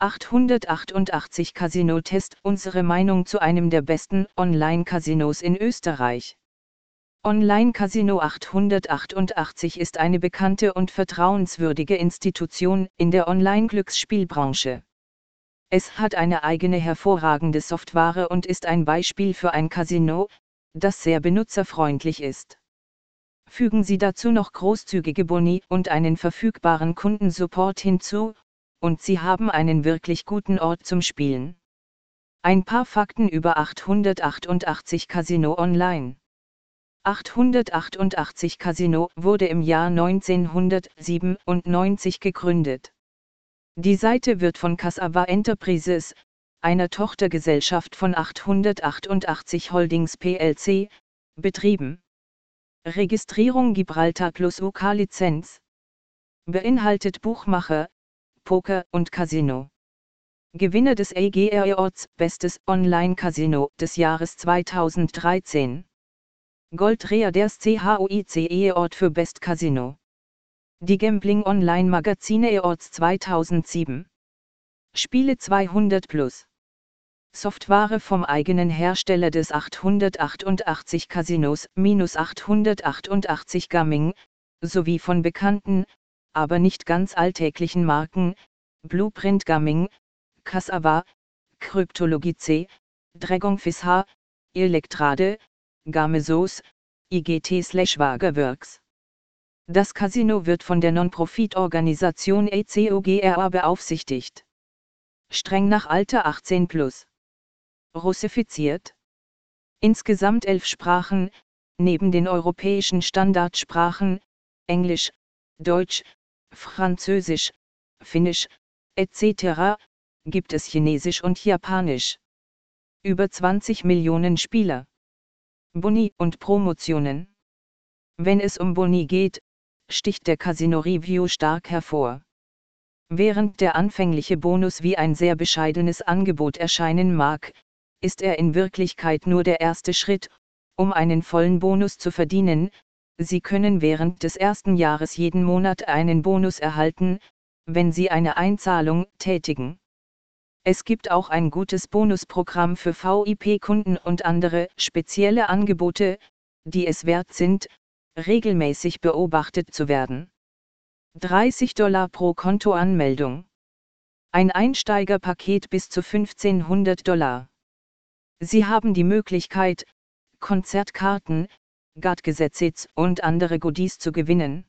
888 Casino-Test Unsere Meinung zu einem der besten Online-Casinos in Österreich. Online Casino 888 ist eine bekannte und vertrauenswürdige Institution in der Online-Glücksspielbranche. Es hat eine eigene hervorragende Software und ist ein Beispiel für ein Casino, das sehr benutzerfreundlich ist. Fügen Sie dazu noch großzügige Boni und einen verfügbaren Kundensupport hinzu, und Sie haben einen wirklich guten Ort zum Spielen. Ein paar Fakten über 888 Casino Online. 888 Casino wurde im Jahr 1997 gegründet. Die Seite wird von Cassava Enterprises, einer Tochtergesellschaft von 888 Holdings plc, betrieben. Registrierung Gibraltar plus UK-Lizenz. Beinhaltet Buchmacher, Poker und Casino. Gewinner des AGR Awards Bestes Online-Casino des Jahres 2013. Goldrea des CHOICE Award für Best Casino. Die Gambling Online Magazine Awards 2007. Spiele 200 Plus. Software vom eigenen Hersteller des 888 Casinos, minus 888 Gaming, sowie von bekannten, aber nicht ganz alltäglichen Marken, Blueprint Gaming, Cassava, Kryptologie C, Dragonfish H, Electrade, Gamesos, IGT slash Wagerworks. Das Casino wird von der Non-Profit-Organisation ECOGRA beaufsichtigt. Streng nach Alter 18 plus. Russifiziert. Insgesamt elf Sprachen, neben den europäischen Standardsprachen, Englisch, Deutsch, Französisch, Finnisch, etc., gibt es Chinesisch und Japanisch. Über 20 Millionen Spieler. Boni und Promotionen. Wenn es um Boni geht, sticht der Casino Review stark hervor. Während der anfängliche Bonus wie ein sehr bescheidenes Angebot erscheinen mag, ist er in Wirklichkeit nur der erste Schritt, um einen vollen Bonus zu verdienen. Sie können während des ersten Jahres jeden Monat einen Bonus erhalten, wenn Sie eine Einzahlung tätigen. Es gibt auch ein gutes Bonusprogramm für VIP-Kunden und andere spezielle Angebote, die es wert sind, regelmäßig beobachtet zu werden. 30 Dollar pro Kontoanmeldung. Ein Einsteigerpaket bis zu 1500 Dollar. Sie haben die Möglichkeit, Konzertkarten, Guardgesetzes und andere Goodies zu gewinnen.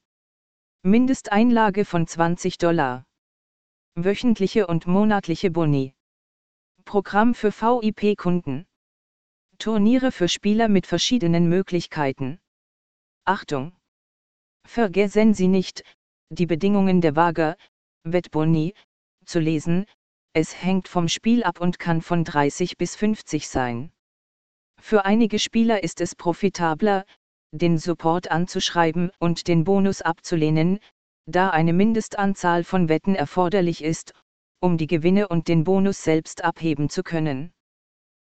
Mindesteinlage von 20 Dollar. Wöchentliche und monatliche Boni. Programm für VIP-Kunden. Turniere für Spieler mit verschiedenen Möglichkeiten. Achtung! Vergessen Sie nicht, die Bedingungen der Waage, Wettboni, zu lesen, es hängt vom Spiel ab und kann von 30 bis 50 sein. Für einige Spieler ist es profitabler, den Support anzuschreiben und den Bonus abzulehnen, da eine Mindestanzahl von Wetten erforderlich ist, um die Gewinne und den Bonus selbst abheben zu können.